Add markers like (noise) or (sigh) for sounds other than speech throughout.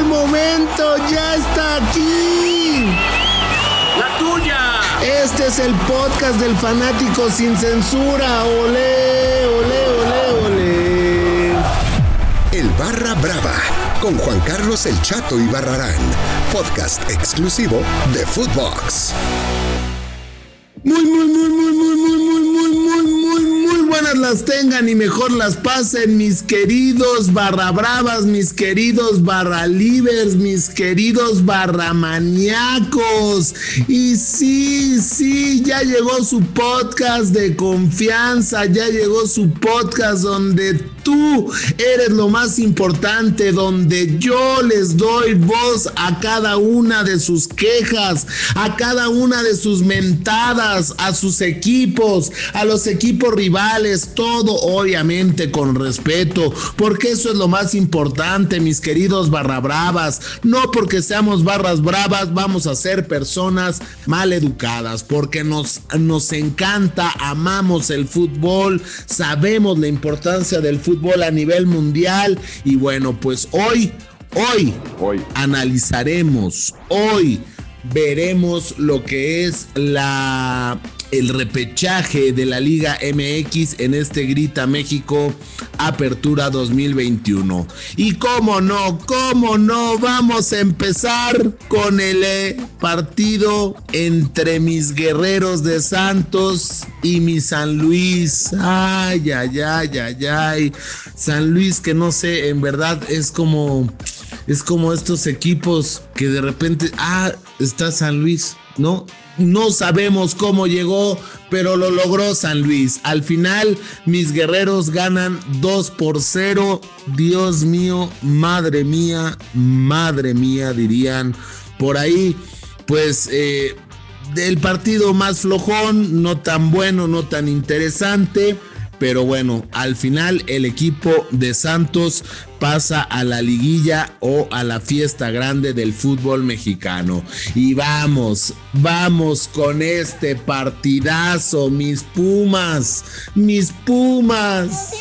el momento ya está aquí. La tuya. Este es el podcast del fanático sin censura. Ole, ole, ole, ole. El Barra Brava con Juan Carlos El Chato y Barrarán. Podcast exclusivo de Footbox. Tengan y mejor las pasen, mis queridos barra bravas, mis queridos barra libres, mis queridos barra maníacos. Y sí, sí, ya llegó su podcast de confianza, ya llegó su podcast donde tú eres lo más importante, donde yo les doy voz a cada una de sus quejas, a cada una de sus mentadas, a sus equipos, a los equipos rivales, todo obviamente con respeto, porque eso es lo más importante, mis queridos barra bravas. No porque seamos barras bravas vamos a ser personas mal educadas, porque nos, nos encanta, amamos el fútbol, sabemos la importancia del fútbol fútbol a nivel mundial. Y bueno, pues hoy, hoy, hoy analizaremos, hoy veremos lo que es la el repechaje de la Liga MX en este Grita México Apertura 2021. Y cómo no, cómo no, vamos a empezar con el eh, partido entre mis guerreros de Santos y mi San Luis. Ay, ay, ay, ay, ay. San Luis que no sé, en verdad es como es como estos equipos que de repente, ah, está San Luis, ¿no? No sabemos cómo llegó, pero lo logró San Luis. Al final, mis guerreros ganan 2 por 0. Dios mío, madre mía, madre mía, dirían por ahí. Pues eh, el partido más flojón, no tan bueno, no tan interesante pero bueno, al final el equipo de Santos pasa a la liguilla o a la fiesta grande del fútbol mexicano. Y vamos, vamos con este partidazo, mis Pumas, mis Pumas.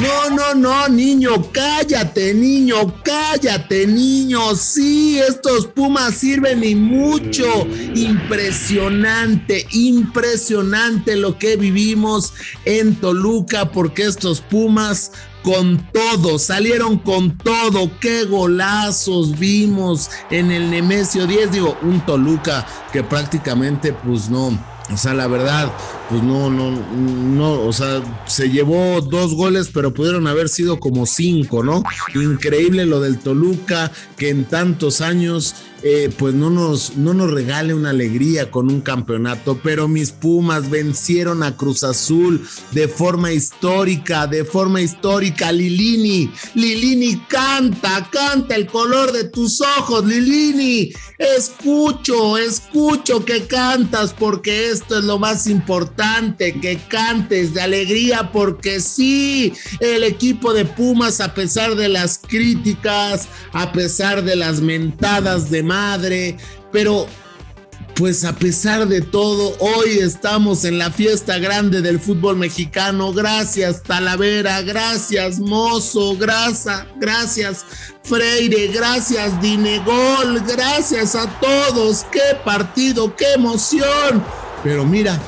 No, no, no, niño, cállate, niño, cállate, niño. Sí, estos Pumas sirven y mucho. Impresionante, impresionante lo que vivimos en Toluca, porque estos Pumas con todo, salieron con todo, qué golazos vimos en el Nemesio 10, digo, un Toluca que prácticamente pues no, o sea, la verdad, pues no, no, no, o sea, se llevó dos goles, pero pudieron haber sido como cinco, ¿no? Increíble lo del Toluca, que en tantos años eh, pues no nos, no nos regale una alegría con un campeonato, pero mis Pumas vencieron a Cruz Azul de forma histórica, de forma histórica. Lilini, Lilini canta, canta el color de tus ojos, Lilini. Escucho, escucho que cantas porque esto es lo más importante, que cantes de alegría porque sí, el equipo de Pumas a pesar de las críticas, a pesar de las mentadas de madre, pero pues a pesar de todo, hoy estamos en la fiesta grande del fútbol mexicano. Gracias Talavera, gracias Mozo, gracias, gracias Freire, gracias Dinegol, gracias a todos. Qué partido, qué emoción. Pero mira,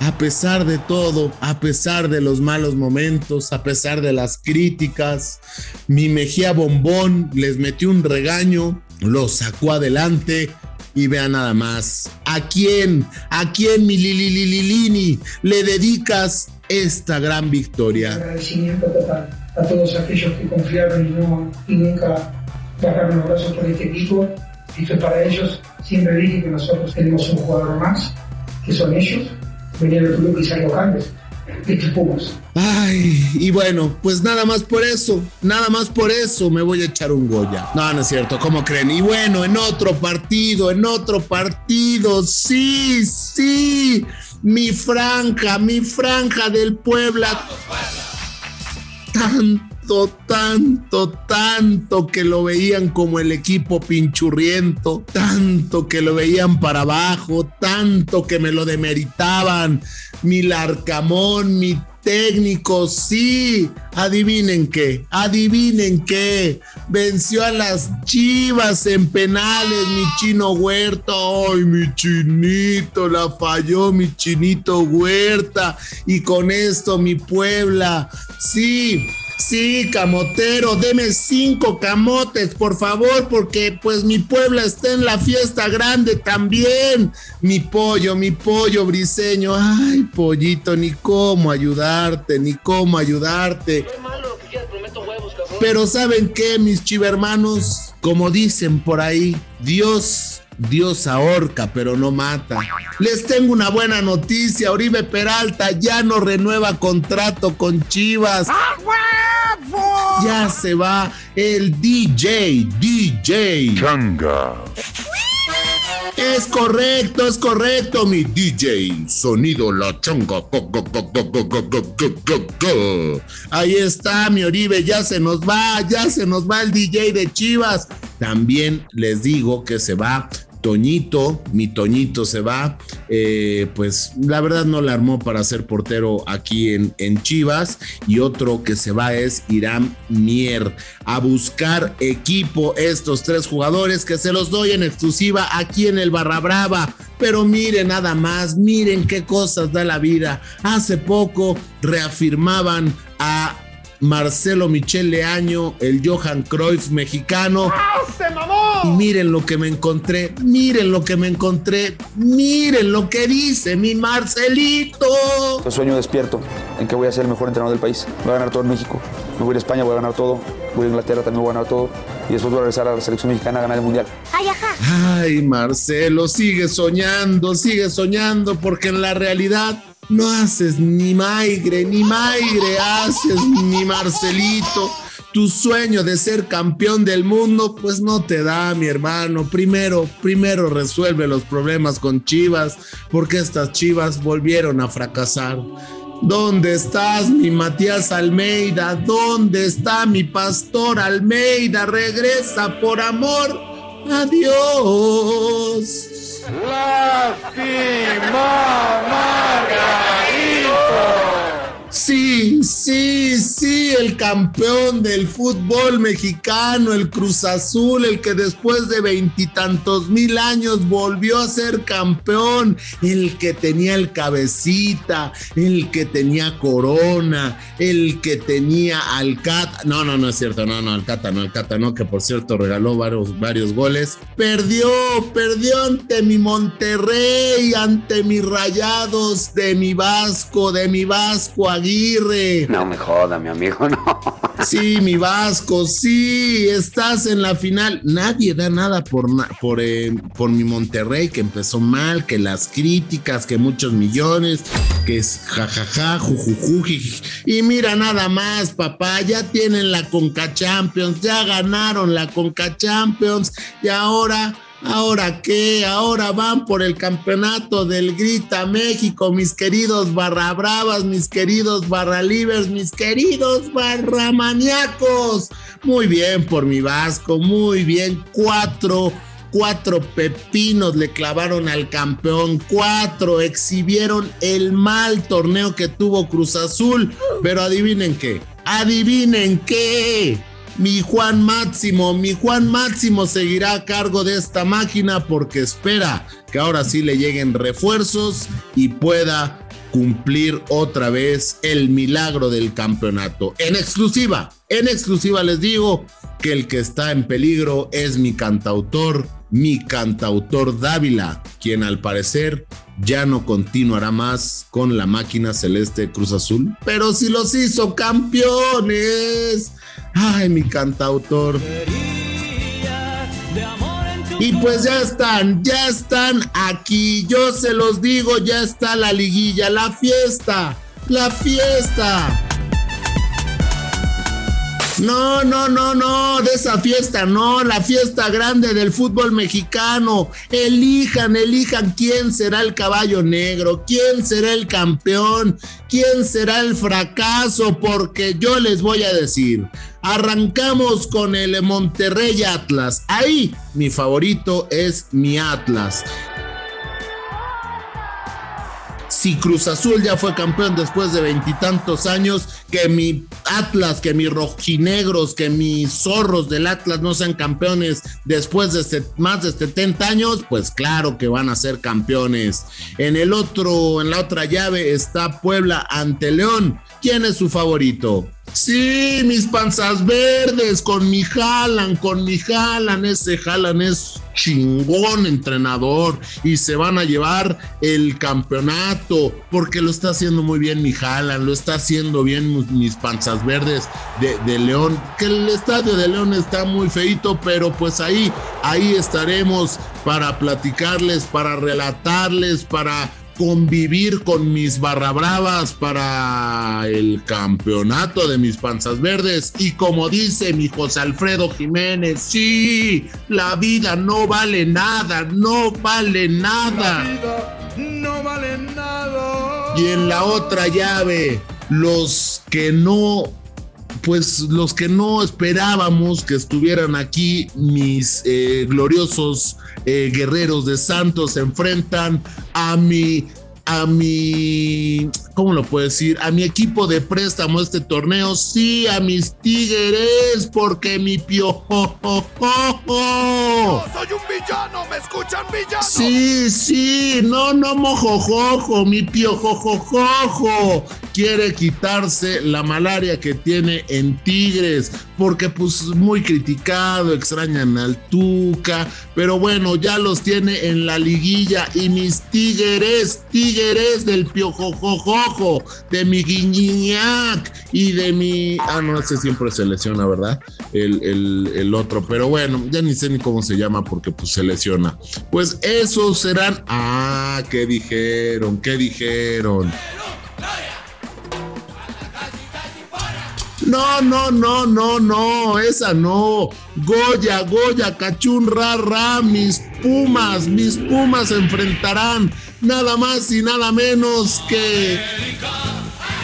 a pesar de todo, a pesar de los malos momentos, a pesar de las críticas, mi Mejía Bombón les metió un regaño lo sacó adelante y vea nada más. ¿A quién, a quién, mi Lili le dedicas esta gran victoria? Agradecimiento total a todos aquellos que confiaron y, no, y nunca bajaron los brazos por este equipo. Y que para ellos siempre dije que nosotros tenemos un jugador más, que son ellos. Venía de Tuluca y salió Ay, y bueno, pues nada más por eso, nada más por eso me voy a echar un Goya. No, no es cierto, ¿cómo creen? Y bueno, en otro partido, en otro partido, sí, sí, mi franja, mi franja del Puebla. Tan tanto, tanto que lo veían como el equipo pinchurriento, tanto que lo veían para abajo, tanto que me lo demeritaban. Mi Larcamón, mi técnico, sí. Adivinen qué, adivinen qué. Venció a las Chivas en penales, mi chino Huerta. Ay, mi chinito, la falló mi chinito Huerta. Y con esto mi Puebla, sí Sí, camotero, deme cinco camotes, por favor, porque pues mi Puebla está en la fiesta grande también. Mi pollo, mi pollo briseño. Ay, pollito, ni cómo ayudarte, ni cómo ayudarte. Pero ¿saben qué, mis chivermanos? Como dicen por ahí, Dios Dios ahorca, pero no mata. Les tengo una buena noticia. Oribe Peralta ya no renueva contrato con Chivas. Ya se va el DJ, DJ. Changa. Es correcto, es correcto, mi DJ. Sonido la changa. Ahí está, mi Oribe, ya se nos va, ya se nos va el DJ de Chivas. También les digo que se va Toñito, mi Toñito se va, eh, pues la verdad no la armó para ser portero aquí en, en, Chivas y otro que se va es Irán Mier a buscar equipo estos tres jugadores que se los doy en exclusiva aquí en el Barra Brava. Pero miren nada más, miren qué cosas da la vida. Hace poco reafirmaban a Marcelo Michel Leaño, el Johan Cruyff mexicano. Y miren lo que me encontré, miren lo que me encontré, miren lo que dice mi Marcelito. El sueño despierto en que voy a ser el mejor entrenador del país. Voy a ganar todo en México. Me voy a España, voy a ganar todo. Voy a Inglaterra, también voy a ganar todo. Y después voy a regresar a la selección mexicana a ganar el mundial. Ay, ajá. Ay, Marcelo, sigue soñando, sigue soñando, porque en la realidad no haces ni Maigre, ni Maigre haces, ni Marcelito. Tu sueño de ser campeón del mundo, pues no te da, mi hermano. Primero, primero resuelve los problemas con Chivas, porque estas Chivas volvieron a fracasar. ¿Dónde estás, mi Matías Almeida? ¿Dónde está mi pastor Almeida? Regresa, por amor. Adiós. Lástima, campeón del fútbol mexicano, el Cruz Azul, el que después de veintitantos mil años volvió a ser campeón, el que tenía el cabecita, el que tenía corona, el que tenía Alcata. No, no, no es cierto, no, no, Alcata, no, Alcata, no, que por cierto regaló varios, varios goles. Perdió, perdió ante mi Monterrey, ante mis rayados de mi Vasco, de mi Vasco Aguirre. No me joda, mi amigo, (laughs) no. Sí, mi Vasco, sí, estás en la final. Nadie da nada por, eh, por mi Monterrey, que empezó mal, que las críticas, que muchos millones, que es jajaja, jujuju. Y mira nada más, papá, ya tienen la Conca Champions, ya ganaron la Conca Champions y ahora ¿Ahora qué? Ahora van por el campeonato del Grita México, mis queridos barra bravas, mis queridos barra libres, mis queridos barra maníacos. Muy bien por mi Vasco, muy bien. Cuatro, cuatro pepinos le clavaron al campeón. Cuatro exhibieron el mal torneo que tuvo Cruz Azul. Pero adivinen qué, adivinen qué mi Juan Máximo, mi Juan Máximo seguirá a cargo de esta máquina porque espera que ahora sí le lleguen refuerzos y pueda cumplir otra vez el milagro del campeonato. En exclusiva, en exclusiva les digo que el que está en peligro es mi cantautor, mi cantautor Dávila, quien al parecer ya no continuará más con la máquina celeste Cruz Azul, pero si los hizo campeones. Ay, mi cantautor. Y pues ya están, ya están aquí. Yo se los digo, ya está la liguilla, la fiesta, la fiesta. No, no, no, no, de esa fiesta, no, la fiesta grande del fútbol mexicano. Elijan, elijan quién será el caballo negro, quién será el campeón, quién será el fracaso, porque yo les voy a decir, arrancamos con el Monterrey Atlas. Ahí mi favorito es mi Atlas. Si Cruz Azul ya fue campeón después de veintitantos años, que mi Atlas, que mis rojinegros, que mis zorros del Atlas no sean campeones después de más de 70 años, pues claro que van a ser campeones. En el otro, en la otra llave está Puebla ante León. ¿Quién es su favorito? Sí, mis panzas verdes, con mi Jalan, con mi Jalan, ese Jalan es chingón entrenador y se van a llevar el campeonato porque lo está haciendo muy bien mi Jalan, lo está haciendo bien mis panzas verdes de, de, León, que el estadio de León está muy feito, pero pues ahí, ahí estaremos para platicarles, para relatarles, para convivir con mis barra bravas para el campeonato de mis panzas verdes. Y como dice mi José Alfredo Jiménez, sí, la vida no vale nada, no vale nada. La vida no vale nada. Y en la otra llave, los que no pues los que no esperábamos que estuvieran aquí, mis eh, gloriosos eh, guerreros de Santos se enfrentan a mi a mi, ¿cómo lo puedo decir? A mi equipo de préstamo este torneo, sí, a mis tigres, porque mi piojo. soy un villano, ¿me escuchan villano? Sí, sí, no, no mojojojo, mi piojojojo quiere quitarse la malaria que tiene en Tigres, porque pues muy criticado, extrañan al Tuca, pero bueno, ya los tiene en la liguilla y mis Tigres, Tigres del De mi Guiñiñac y de mi... Ah, no, ese siempre se lesiona, ¿verdad? El, el, el otro, pero bueno, ya ni sé ni cómo se llama porque pues se lesiona. Pues esos serán... Ah, ¿qué dijeron? ¿Qué dijeron? No, no, no, no, no, esa no. Goya, Goya, Cachún, ra, ra, mis pumas, mis pumas se enfrentarán nada más y nada menos que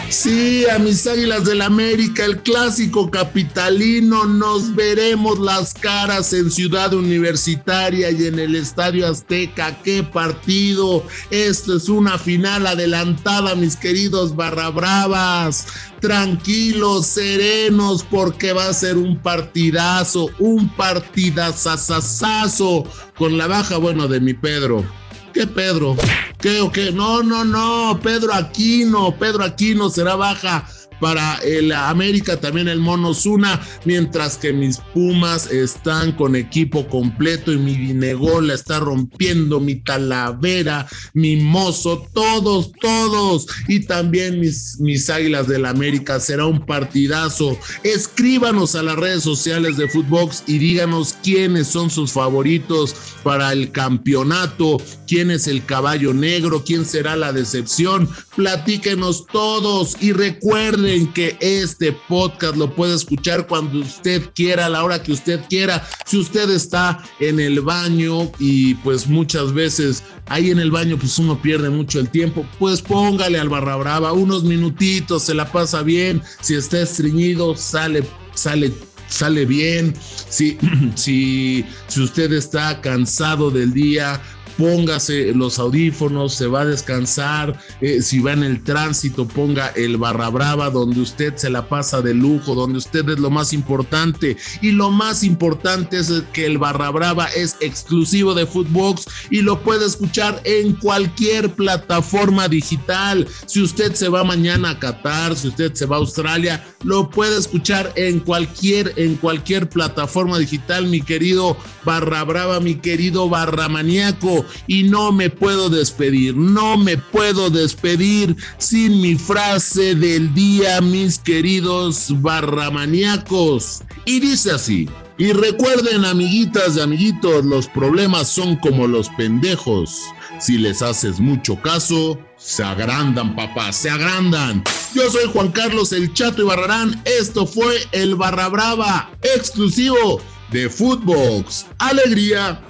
(laughs) Sí, a mis águilas del América, el clásico capitalino, nos veremos las caras en Ciudad Universitaria y en el Estadio Azteca. ¡Qué partido! Esto es una final adelantada, mis queridos barra bravas. Tranquilos, serenos, porque va a ser un partidazo, un partidazazazazo con la baja, bueno, de mi Pedro. ¿Qué Pedro? ¿Qué o qué? No, no, no, Pedro Aquino, Pedro Aquino será baja para el América, también el Mono Zuna, mientras que mis Pumas están con equipo completo y mi Vinegola está rompiendo, mi Talavera, mi Mozo, todos, todos, y también mis, mis Águilas del América, será un partidazo. Escríbanos a las redes sociales de Footbox y díganos quiénes son sus favoritos para el campeonato, quién es el caballo negro, quién será la decepción, platíquenos todos y recuerden que este podcast lo puede escuchar cuando usted quiera, a la hora que usted quiera. Si usted está en el baño y pues muchas veces ahí en el baño pues uno pierde mucho el tiempo, pues póngale al barra brava unos minutitos, se la pasa bien. Si está estreñido, sale, sale sale bien, si, (clears throat) si, si usted está cansado del día, póngase los audífonos, se va a descansar, eh, si va en el tránsito, ponga el barra brava donde usted se la pasa de lujo, donde usted es lo más importante. Y lo más importante es que el barra brava es exclusivo de Footbox y lo puede escuchar en cualquier plataforma digital. Si usted se va mañana a Qatar, si usted se va a Australia, lo puede escuchar en cualquier, en cualquier plataforma digital, mi querido barra brava, mi querido barra maníaco y no me puedo despedir, no me puedo despedir sin mi frase del día, mis queridos barramaniacos. Y dice así. Y recuerden, amiguitas y amiguitos, los problemas son como los pendejos. Si les haces mucho caso, se agrandan, papá, se agrandan. Yo soy Juan Carlos El Chato y Barrarán. Esto fue el Barra Brava exclusivo de Footbox. Alegría.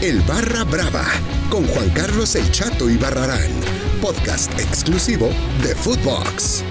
El Barra Brava con Juan Carlos El Chato y Barrarán, podcast exclusivo de Footbox.